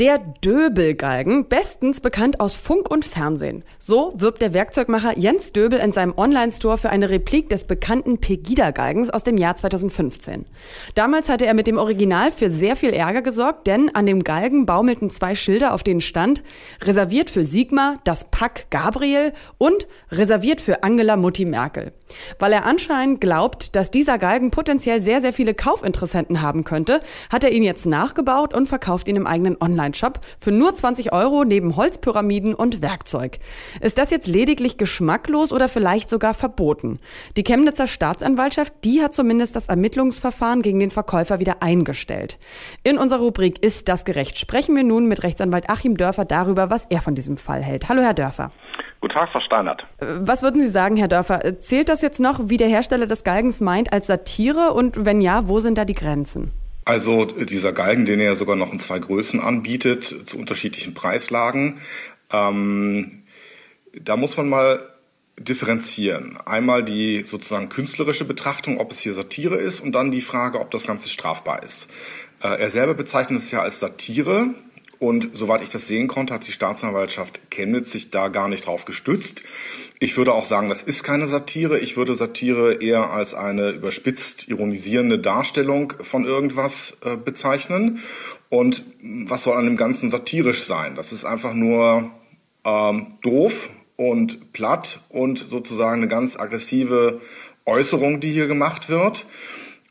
Der Döbelgalgen, bestens bekannt aus Funk und Fernsehen. So wirbt der Werkzeugmacher Jens Döbel in seinem Online-Store für eine Replik des bekannten Pegida-Galgens aus dem Jahr 2015. Damals hatte er mit dem Original für sehr viel Ärger gesorgt, denn an dem Galgen baumelten zwei Schilder, auf denen stand, reserviert für Sigmar, das Pack Gabriel und reserviert für Angela Mutti Merkel. Weil er anscheinend glaubt, dass dieser Galgen potenziell sehr, sehr viele Kaufinteressenten haben könnte, hat er ihn jetzt nachgebaut und verkauft ihn im eigenen Online Online-Shop für nur 20 Euro neben Holzpyramiden und Werkzeug. Ist das jetzt lediglich geschmacklos oder vielleicht sogar verboten? Die Chemnitzer Staatsanwaltschaft, die hat zumindest das Ermittlungsverfahren gegen den Verkäufer wieder eingestellt. In unserer Rubrik Ist das gerecht? sprechen wir nun mit Rechtsanwalt Achim Dörfer darüber, was er von diesem Fall hält. Hallo, Herr Dörfer. Guten Tag, Frau Steinert. Was würden Sie sagen, Herr Dörfer? Zählt das jetzt noch, wie der Hersteller des Galgens meint, als Satire? Und wenn ja, wo sind da die Grenzen? Also dieser Galgen, den er ja sogar noch in zwei Größen anbietet, zu unterschiedlichen Preislagen, ähm, da muss man mal differenzieren. Einmal die sozusagen künstlerische Betrachtung, ob es hier Satire ist, und dann die Frage, ob das Ganze strafbar ist. Äh, er selber bezeichnet es ja als Satire. Und soweit ich das sehen konnte, hat die Staatsanwaltschaft Chemnitz sich da gar nicht drauf gestützt. Ich würde auch sagen, das ist keine Satire. Ich würde Satire eher als eine überspitzt ironisierende Darstellung von irgendwas äh, bezeichnen. Und was soll an dem Ganzen satirisch sein? Das ist einfach nur ähm, doof und platt und sozusagen eine ganz aggressive Äußerung, die hier gemacht wird.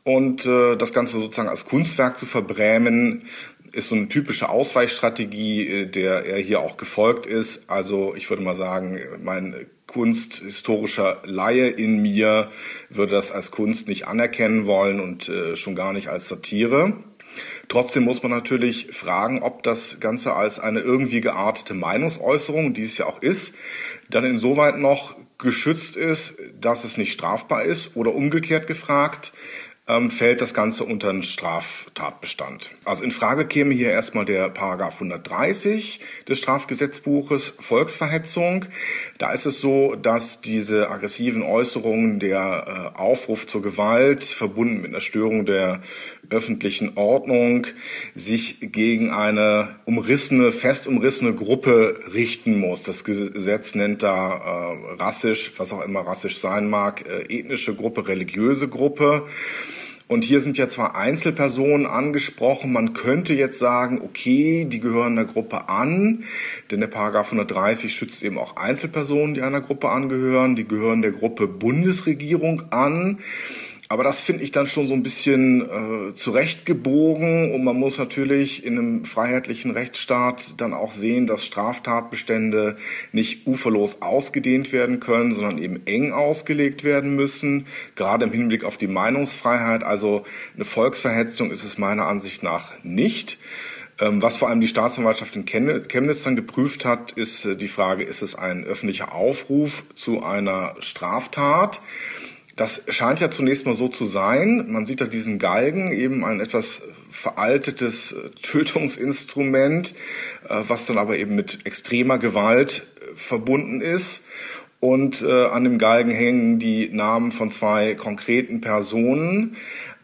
Und äh, das Ganze sozusagen als Kunstwerk zu verbrämen, ist so eine typische Ausweichstrategie, äh, der er hier auch gefolgt ist. Also ich würde mal sagen, mein kunsthistorischer Laie in mir würde das als Kunst nicht anerkennen wollen und äh, schon gar nicht als Satire. Trotzdem muss man natürlich fragen, ob das Ganze als eine irgendwie geartete Meinungsäußerung, die es ja auch ist, dann insoweit noch geschützt ist, dass es nicht strafbar ist oder umgekehrt gefragt, ähm, fällt das Ganze unter einen Straftatbestand. Also in Frage käme hier erstmal der Paragraph 130 des Strafgesetzbuches Volksverhetzung. Da ist es so, dass diese aggressiven Äußerungen, der äh, Aufruf zur Gewalt, verbunden mit einer Störung der öffentlichen Ordnung, sich gegen eine umrissene, fest umrissene Gruppe richten muss. Das Gesetz nennt da äh, rassisch, was auch immer rassisch sein mag, äh, ethnische Gruppe, religiöse Gruppe. Und hier sind ja zwar Einzelpersonen angesprochen, man könnte jetzt sagen, okay, die gehören der Gruppe an, denn der Paragraph 130 schützt eben auch Einzelpersonen, die einer Gruppe angehören, die gehören der Gruppe Bundesregierung an. Aber das finde ich dann schon so ein bisschen äh, zurechtgebogen und man muss natürlich in einem freiheitlichen Rechtsstaat dann auch sehen, dass Straftatbestände nicht uferlos ausgedehnt werden können, sondern eben eng ausgelegt werden müssen, gerade im Hinblick auf die Meinungsfreiheit. Also eine Volksverhetzung ist es meiner Ansicht nach nicht. Ähm, was vor allem die Staatsanwaltschaft in Chemnitz dann geprüft hat, ist äh, die Frage, ist es ein öffentlicher Aufruf zu einer Straftat? Das scheint ja zunächst mal so zu sein. Man sieht da diesen Galgen, eben ein etwas veraltetes äh, Tötungsinstrument, äh, was dann aber eben mit extremer Gewalt äh, verbunden ist. Und an dem Galgen hängen die Namen von zwei konkreten Personen.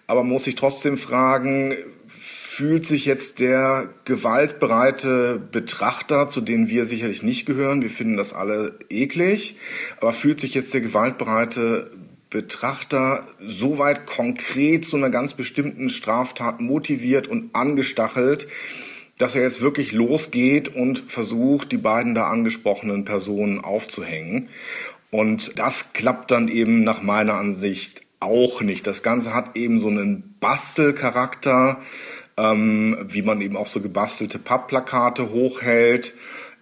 Aber man muss sich trotzdem fragen, fühlt sich jetzt der gewaltbereite Betrachter, zu denen wir sicherlich nicht gehören, wir finden das alle eklig, aber fühlt sich jetzt der gewaltbereite Betrachter soweit konkret zu einer ganz bestimmten Straftat motiviert und angestachelt, dass er jetzt wirklich losgeht und versucht, die beiden da angesprochenen Personen aufzuhängen. Und das klappt dann eben nach meiner Ansicht auch nicht. Das Ganze hat eben so einen Bastelcharakter, ähm, wie man eben auch so gebastelte Pappplakate hochhält.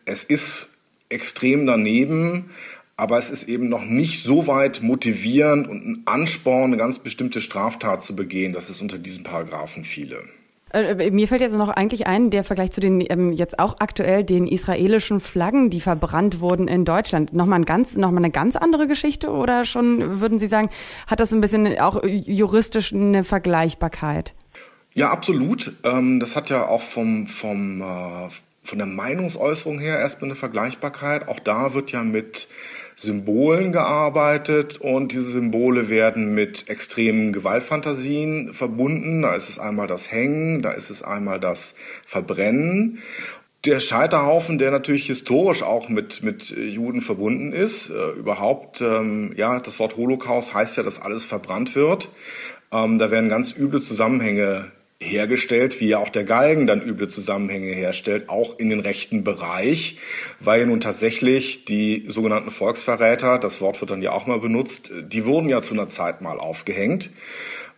Es ist extrem daneben aber es ist eben noch nicht so weit motivierend und ein Ansporn, eine ganz bestimmte Straftat zu begehen, dass es unter diesen Paragraphen fiele. Äh, äh, mir fällt jetzt noch eigentlich ein, der Vergleich zu den ähm, jetzt auch aktuell den israelischen Flaggen, die verbrannt wurden in Deutschland. Nochmal ein ganz, noch mal eine ganz andere Geschichte oder schon würden Sie sagen, hat das ein bisschen auch juristisch eine Vergleichbarkeit? Ja, absolut. Ähm, das hat ja auch vom, vom, äh, von der Meinungsäußerung her erstmal eine Vergleichbarkeit. Auch da wird ja mit Symbolen gearbeitet und diese Symbole werden mit extremen Gewaltfantasien verbunden. Da ist es einmal das Hängen, da ist es einmal das Verbrennen. Der Scheiterhaufen, der natürlich historisch auch mit, mit Juden verbunden ist, äh, überhaupt, ähm, ja, das Wort Holocaust heißt ja, dass alles verbrannt wird. Ähm, da werden ganz üble Zusammenhänge hergestellt, wie ja auch der Galgen dann üble Zusammenhänge herstellt, auch in den rechten Bereich, weil ja nun tatsächlich die sogenannten Volksverräter, das Wort wird dann ja auch mal benutzt, die wurden ja zu einer Zeit mal aufgehängt.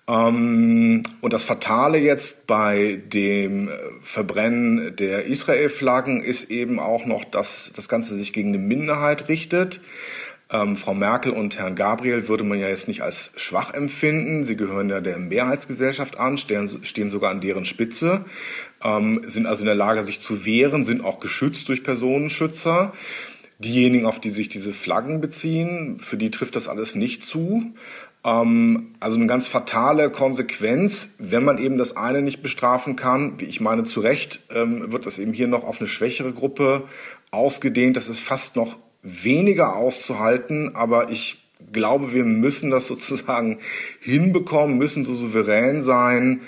Ähm, und das Fatale jetzt bei dem Verbrennen der Israel-Flaggen ist eben auch noch, dass das Ganze sich gegen eine Minderheit richtet. Ähm, Frau Merkel und Herrn Gabriel würde man ja jetzt nicht als schwach empfinden. Sie gehören ja der Mehrheitsgesellschaft an, stehen, stehen sogar an deren Spitze, ähm, sind also in der Lage, sich zu wehren, sind auch geschützt durch Personenschützer. Diejenigen, auf die sich diese Flaggen beziehen, für die trifft das alles nicht zu. Ähm, also eine ganz fatale Konsequenz, wenn man eben das eine nicht bestrafen kann, wie ich meine zu Recht, ähm, wird das eben hier noch auf eine schwächere Gruppe ausgedehnt. Das ist fast noch weniger auszuhalten, aber ich glaube, wir müssen das sozusagen hinbekommen, müssen so souverän sein,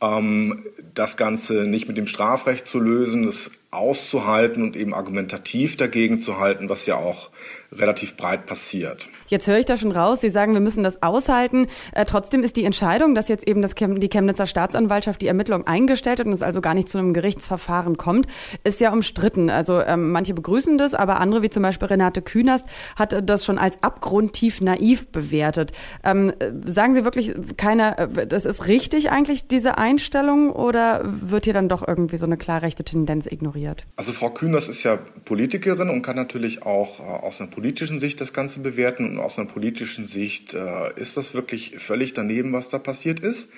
ähm, das Ganze nicht mit dem Strafrecht zu lösen, es auszuhalten und eben argumentativ dagegen zu halten, was ja auch relativ breit passiert. Jetzt höre ich da schon raus, Sie sagen, wir müssen das aushalten. Äh, trotzdem ist die Entscheidung, dass jetzt eben das Chem die Chemnitzer Staatsanwaltschaft die Ermittlung eingestellt hat und es also gar nicht zu einem Gerichtsverfahren kommt, ist ja umstritten. Also ähm, manche begrüßen das, aber andere, wie zum Beispiel Renate Künast, hat das schon als abgrundtief naiv bewertet. Ähm, sagen Sie wirklich, keiner, äh, das ist richtig eigentlich, diese Einstellung, oder wird hier dann doch irgendwie so eine klar rechte Tendenz ignoriert? Also Frau Künast ist ja Politikerin und kann natürlich auch äh, aus einer politischen Sicht das Ganze bewerten und aus einer politischen Sicht äh, ist das wirklich völlig daneben, was da passiert ist.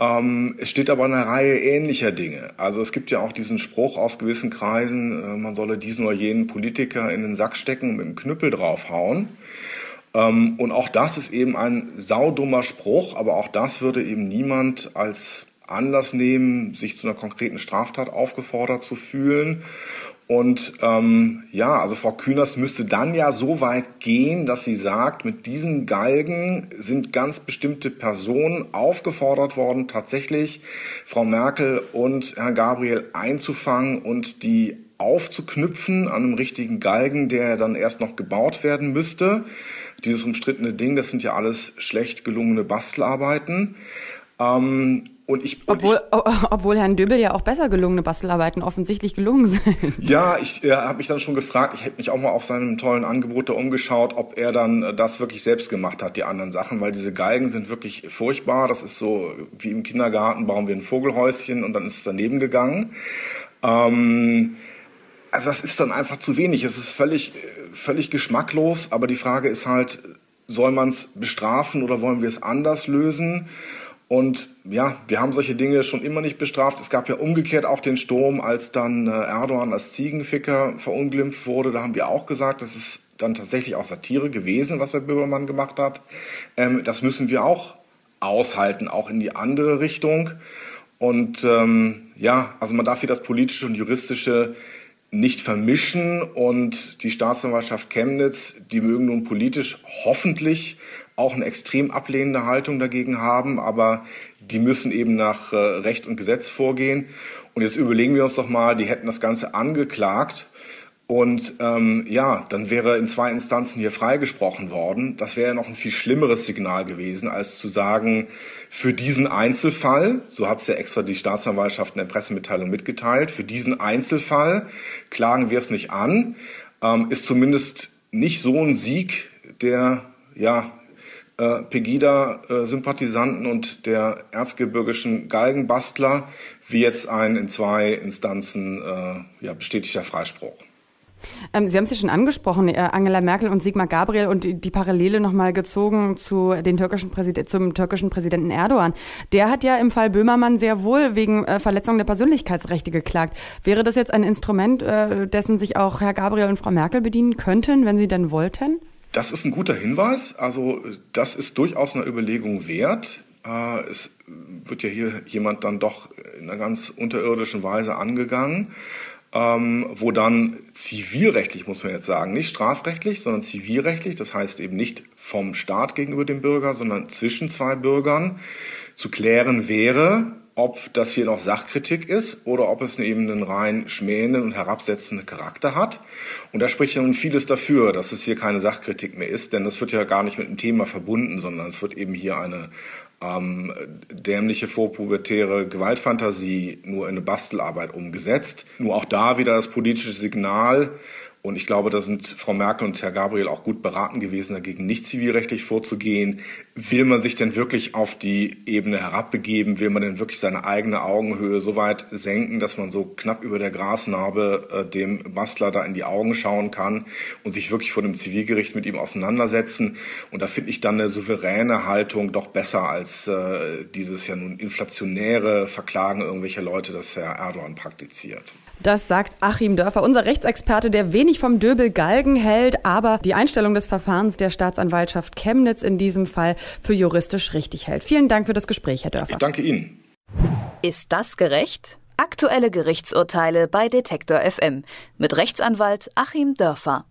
Ähm, es steht aber eine Reihe ähnlicher Dinge. Also es gibt ja auch diesen Spruch aus gewissen Kreisen, äh, man solle diesen oder jenen Politiker in den Sack stecken und mit dem Knüppel draufhauen. Ähm, und auch das ist eben ein saudummer Spruch, aber auch das würde eben niemand als Anlass nehmen, sich zu einer konkreten Straftat aufgefordert zu fühlen. Und ähm, ja, also Frau Kühners müsste dann ja so weit gehen, dass sie sagt, mit diesen Galgen sind ganz bestimmte Personen aufgefordert worden, tatsächlich Frau Merkel und Herrn Gabriel einzufangen und die aufzuknüpfen an einem richtigen Galgen, der dann erst noch gebaut werden müsste. Dieses umstrittene Ding, das sind ja alles schlecht gelungene Bastelarbeiten. Ähm, und ich, obwohl, ich, obwohl Herrn Döbel ja auch besser gelungene Bastelarbeiten offensichtlich gelungen sind. Ja, ich äh, habe mich dann schon gefragt, ich hätte mich auch mal auf seinem tollen Angebot da umgeschaut, ob er dann äh, das wirklich selbst gemacht hat, die anderen Sachen, weil diese Geigen sind wirklich furchtbar. Das ist so wie im Kindergarten, bauen wir ein Vogelhäuschen und dann ist es daneben gegangen. Ähm, also das ist dann einfach zu wenig. Es ist völlig, völlig geschmacklos, aber die Frage ist halt, soll man es bestrafen oder wollen wir es anders lösen? Und ja, wir haben solche Dinge schon immer nicht bestraft. Es gab ja umgekehrt auch den Sturm, als dann äh, Erdogan als Ziegenficker verunglimpft wurde. Da haben wir auch gesagt, das ist dann tatsächlich auch Satire gewesen, was der Böhmermann gemacht hat. Ähm, das müssen wir auch aushalten, auch in die andere Richtung. Und ähm, ja, also man darf hier das politische und juristische nicht vermischen. Und die Staatsanwaltschaft Chemnitz, die mögen nun politisch hoffentlich auch eine extrem ablehnende Haltung dagegen haben, aber die müssen eben nach äh, Recht und Gesetz vorgehen. Und jetzt überlegen wir uns doch mal, die hätten das Ganze angeklagt und ähm, ja, dann wäre in zwei Instanzen hier freigesprochen worden. Das wäre noch ein viel schlimmeres Signal gewesen, als zu sagen, für diesen Einzelfall, so hat es ja extra die Staatsanwaltschaft in der Pressemitteilung mitgeteilt, für diesen Einzelfall klagen wir es nicht an, ähm, ist zumindest nicht so ein Sieg, der ja äh, Pegida-Sympathisanten und der erzgebirgischen Galgenbastler, wie jetzt ein in zwei Instanzen äh, ja, bestätigter Freispruch. Ähm, Sie haben es ja schon angesprochen, äh, Angela Merkel und Sigmar Gabriel und die, die Parallele nochmal gezogen zu den türkischen zum türkischen Präsidenten Erdogan. Der hat ja im Fall Böhmermann sehr wohl wegen äh, Verletzung der Persönlichkeitsrechte geklagt. Wäre das jetzt ein Instrument, äh, dessen sich auch Herr Gabriel und Frau Merkel bedienen könnten, wenn sie denn wollten? Das ist ein guter Hinweis. Also das ist durchaus eine Überlegung wert. Äh, es wird ja hier jemand dann doch in einer ganz unterirdischen Weise angegangen. Ähm, wo dann zivilrechtlich, muss man jetzt sagen, nicht strafrechtlich, sondern zivilrechtlich, das heißt eben nicht vom Staat gegenüber dem Bürger, sondern zwischen zwei Bürgern, zu klären wäre, ob das hier noch Sachkritik ist oder ob es eben einen rein schmähenden und herabsetzenden Charakter hat. Und da spricht ja nun vieles dafür, dass es hier keine Sachkritik mehr ist, denn es wird ja gar nicht mit dem Thema verbunden, sondern es wird eben hier eine ähm, dämliche vorpubertäre Gewaltfantasie nur in eine Bastelarbeit umgesetzt. Nur auch da wieder das politische Signal, und ich glaube, da sind Frau Merkel und Herr Gabriel auch gut beraten gewesen, dagegen nicht zivilrechtlich vorzugehen. Will man sich denn wirklich auf die Ebene herabbegeben? Will man denn wirklich seine eigene Augenhöhe so weit senken, dass man so knapp über der Grasnarbe äh, dem Bastler da in die Augen schauen kann und sich wirklich vor dem Zivilgericht mit ihm auseinandersetzen? Und da finde ich dann eine souveräne Haltung doch besser als äh, dieses ja nun inflationäre Verklagen irgendwelcher Leute, das Herr Erdogan praktiziert. Das sagt Achim Dörfer, unser Rechtsexperte, der wenig vom Döbel Galgen hält, aber die Einstellung des Verfahrens der Staatsanwaltschaft Chemnitz in diesem Fall für juristisch richtig hält. Vielen Dank für das Gespräch, Herr Dörfer. Ich danke Ihnen. Ist das gerecht? Aktuelle Gerichtsurteile bei Detektor FM mit Rechtsanwalt Achim Dörfer.